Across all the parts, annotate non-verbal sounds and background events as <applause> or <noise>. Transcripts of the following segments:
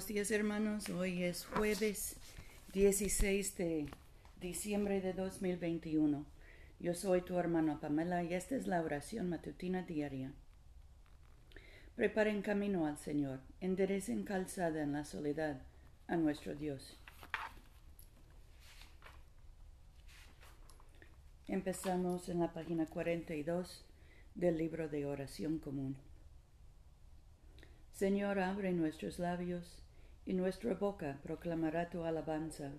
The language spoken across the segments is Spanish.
Buenos días hermanos, hoy es jueves 16 de diciembre de 2021. Yo soy tu hermano Pamela y esta es la oración matutina diaria. Preparen camino al Señor, enderecen calzada en la soledad a nuestro Dios. Empezamos en la página 42 del libro de oración común. Señor, abre nuestros labios, y nuestra boca proclamará tu alabanza.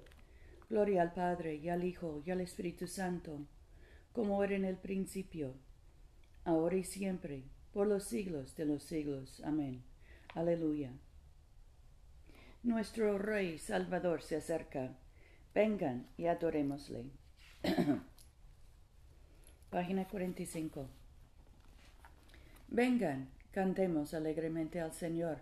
Gloria al Padre, y al Hijo, y al Espíritu Santo, como era en el principio, ahora y siempre, por los siglos de los siglos. Amén. Aleluya. Nuestro Rey Salvador se acerca. Vengan y adorémosle. <clears throat> Página 45. Vengan, Cantemos alegremente al Señor,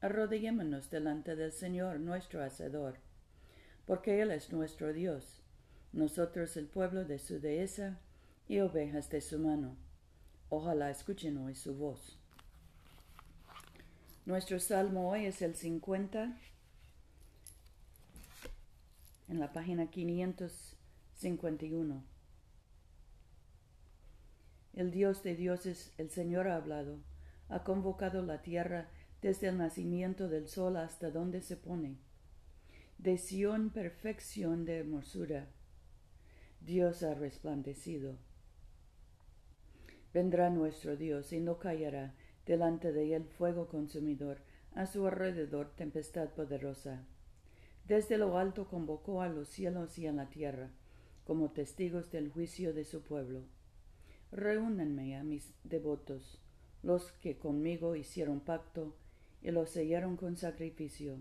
Arrodillémonos delante del Señor nuestro Hacedor, porque Él es nuestro Dios, nosotros el pueblo de su dehesa y ovejas de su mano. Ojalá escuchen hoy su voz. Nuestro salmo hoy es el 50, en la página 551. El Dios de dioses, el Señor ha hablado ha convocado la tierra desde el nacimiento del sol hasta donde se pone. De Sión perfección de hermosura. Dios ha resplandecido. Vendrá nuestro Dios y no callará delante de él fuego consumidor, a su alrededor tempestad poderosa. Desde lo alto convocó a los cielos y a la tierra, como testigos del juicio de su pueblo. Reúnanme a mis devotos, los que conmigo hicieron pacto y lo sellaron con sacrificio.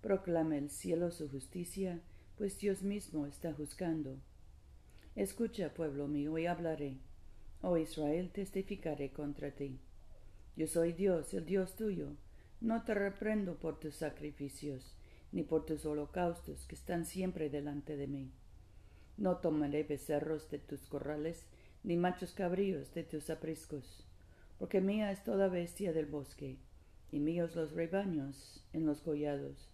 Proclame el cielo su justicia, pues Dios mismo está juzgando. Escucha, pueblo mío, y hablaré. Oh Israel, testificaré contra ti. Yo soy Dios, el Dios tuyo. No te reprendo por tus sacrificios, ni por tus holocaustos que están siempre delante de mí. No tomaré becerros de tus corrales, ni machos cabríos de tus apriscos porque mía es toda bestia del bosque, y míos los rebaños en los collados.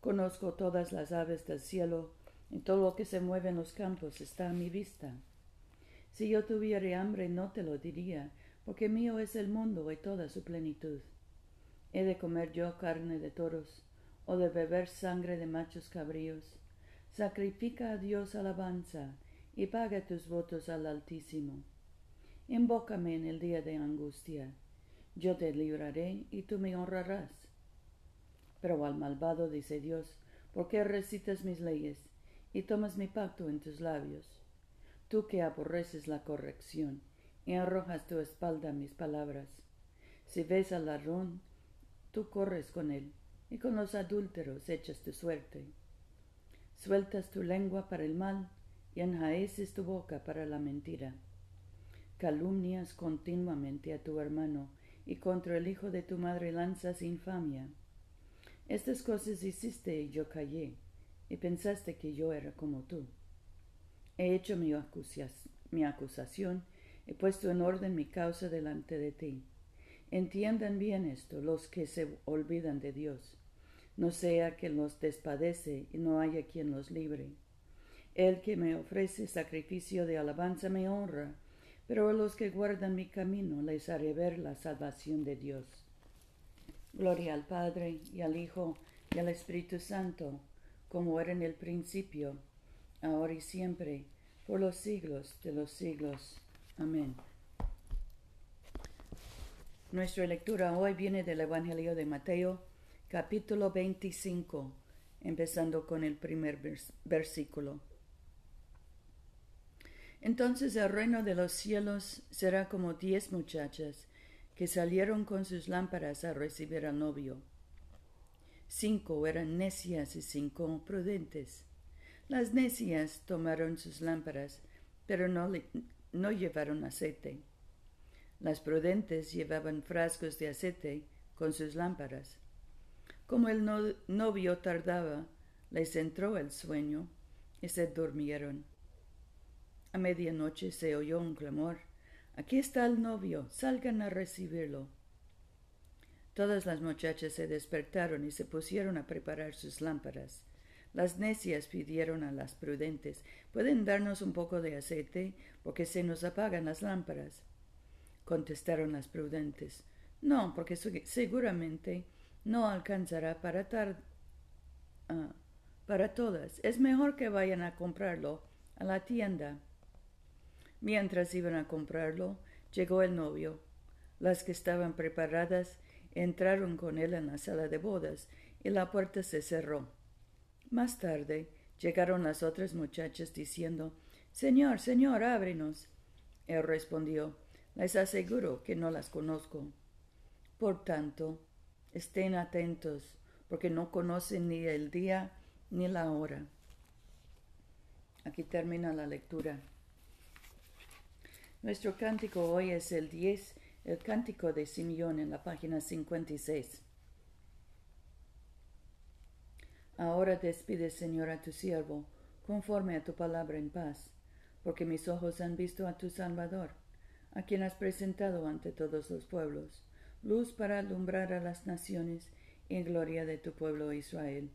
Conozco todas las aves del cielo, y todo lo que se mueve en los campos está a mi vista. Si yo tuviera hambre no te lo diría, porque mío es el mundo y toda su plenitud. ¿He de comer yo carne de toros, o de beber sangre de machos cabríos? Sacrifica a Dios alabanza, y paga tus votos al Altísimo Invócame en el día de angustia. Yo te libraré y tú me honrarás. Pero al malvado dice Dios, ¿por qué recitas mis leyes y tomas mi pacto en tus labios? Tú que aborreces la corrección y arrojas tu espalda mis palabras. Si ves al ladrón, tú corres con él, y con los adúlteros echas tu suerte. Sueltas tu lengua para el mal y enjaeces tu boca para la mentira calumnias continuamente a tu hermano y contra el hijo de tu madre lanzas infamia. Estas cosas hiciste y yo callé, y pensaste que yo era como tú. He hecho mi, mi acusación, he puesto en orden mi causa delante de ti. Entiendan bien esto los que se olvidan de Dios, no sea que los despadece y no haya quien los libre. El que me ofrece sacrificio de alabanza me honra, pero a los que guardan mi camino les haré ver la salvación de Dios. Gloria al Padre y al Hijo y al Espíritu Santo, como era en el principio, ahora y siempre, por los siglos de los siglos. Amén. Nuestra lectura hoy viene del Evangelio de Mateo, capítulo 25, empezando con el primer versículo. Entonces el reino de los cielos será como diez muchachas que salieron con sus lámparas a recibir al novio. cinco eran necias y cinco prudentes. Las necias tomaron sus lámparas, pero no, no llevaron aceite. Las prudentes llevaban frascos de aceite con sus lámparas. Como el novio tardaba, les entró el sueño y se durmieron. A medianoche se oyó un clamor. Aquí está el novio, salgan a recibirlo. Todas las muchachas se despertaron y se pusieron a preparar sus lámparas. Las necias pidieron a las prudentes, ¿pueden darnos un poco de aceite? porque se nos apagan las lámparas. Contestaron las prudentes, no, porque seguramente no alcanzará para, ah, para todas. Es mejor que vayan a comprarlo a la tienda. Mientras iban a comprarlo, llegó el novio. Las que estaban preparadas entraron con él en la sala de bodas y la puerta se cerró. Más tarde llegaron las otras muchachas diciendo Señor, Señor, ábrenos. Él respondió Les aseguro que no las conozco. Por tanto, estén atentos, porque no conocen ni el día ni la hora. Aquí termina la lectura. Nuestro cántico hoy es el 10, el cántico de Simeón en la página 56. Ahora despide, Señor, a tu siervo, conforme a tu palabra en paz, porque mis ojos han visto a tu Salvador, a quien has presentado ante todos los pueblos, luz para alumbrar a las naciones y gloria de tu pueblo Israel.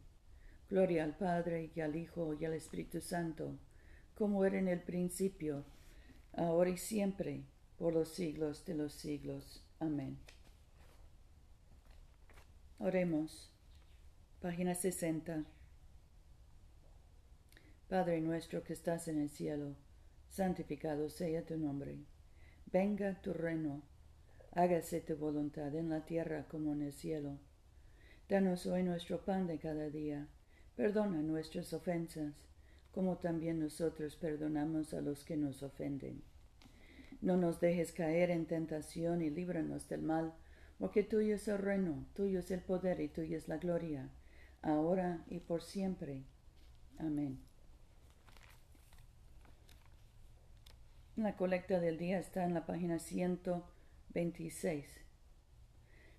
Gloria al Padre y al Hijo y al Espíritu Santo, como era en el principio, ahora y siempre, por los siglos de los siglos. Amén. Oremos. Página 60. Padre nuestro que estás en el cielo, santificado sea tu nombre. Venga tu reino. Hágase tu voluntad en la tierra como en el cielo. Danos hoy nuestro pan de cada día. Perdona nuestras ofensas como también nosotros perdonamos a los que nos ofenden. No nos dejes caer en tentación y líbranos del mal, porque tuyo es el reino, tuyo es el poder y tuya es la gloria, ahora y por siempre. Amén. La colecta del día está en la página 126.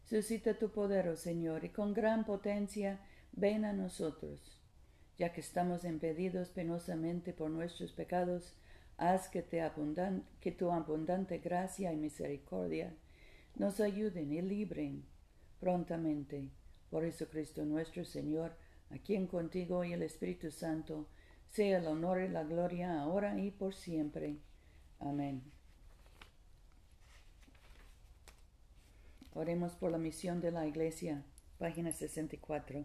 Suscita tu poder, oh Señor, y con gran potencia ven a nosotros ya que estamos impedidos penosamente por nuestros pecados, haz que, tu abundante gracia y misericordia nos ayuden y libren prontamente. Por Jesucristo nuestro Señor, a quien contigo y el Espíritu Santo sea el honor y la gloria ahora y por siempre. Amén. Oremos por la misión de la Iglesia, página 64.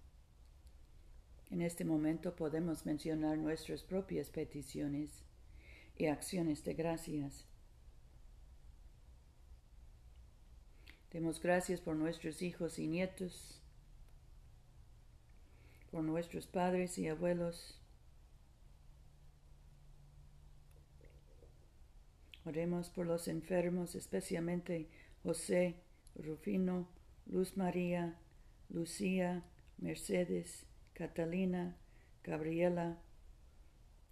En este momento podemos mencionar nuestras propias peticiones y acciones de gracias. Demos gracias por nuestros hijos y nietos, por nuestros padres y abuelos. Oremos por los enfermos, especialmente José, Rufino, Luz María, Lucía, Mercedes, Catalina, Gabriela,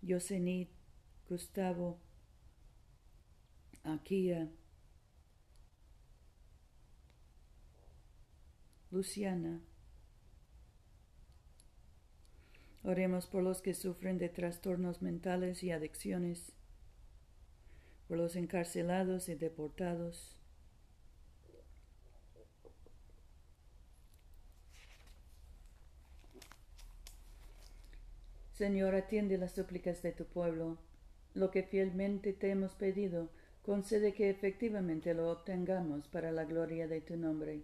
Yosenit, Gustavo, Akia, Luciana. Oremos por los que sufren de trastornos mentales y adicciones, por los encarcelados y deportados, Señor, atiende las súplicas de tu pueblo. Lo que fielmente te hemos pedido, concede que efectivamente lo obtengamos para la gloria de tu nombre.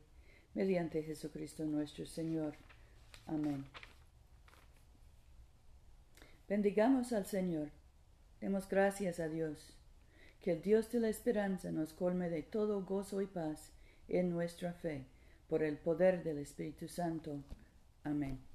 Mediante Jesucristo nuestro Señor. Amén. Bendigamos al Señor. Demos gracias a Dios. Que el Dios de la esperanza nos colme de todo gozo y paz en nuestra fe, por el poder del Espíritu Santo. Amén.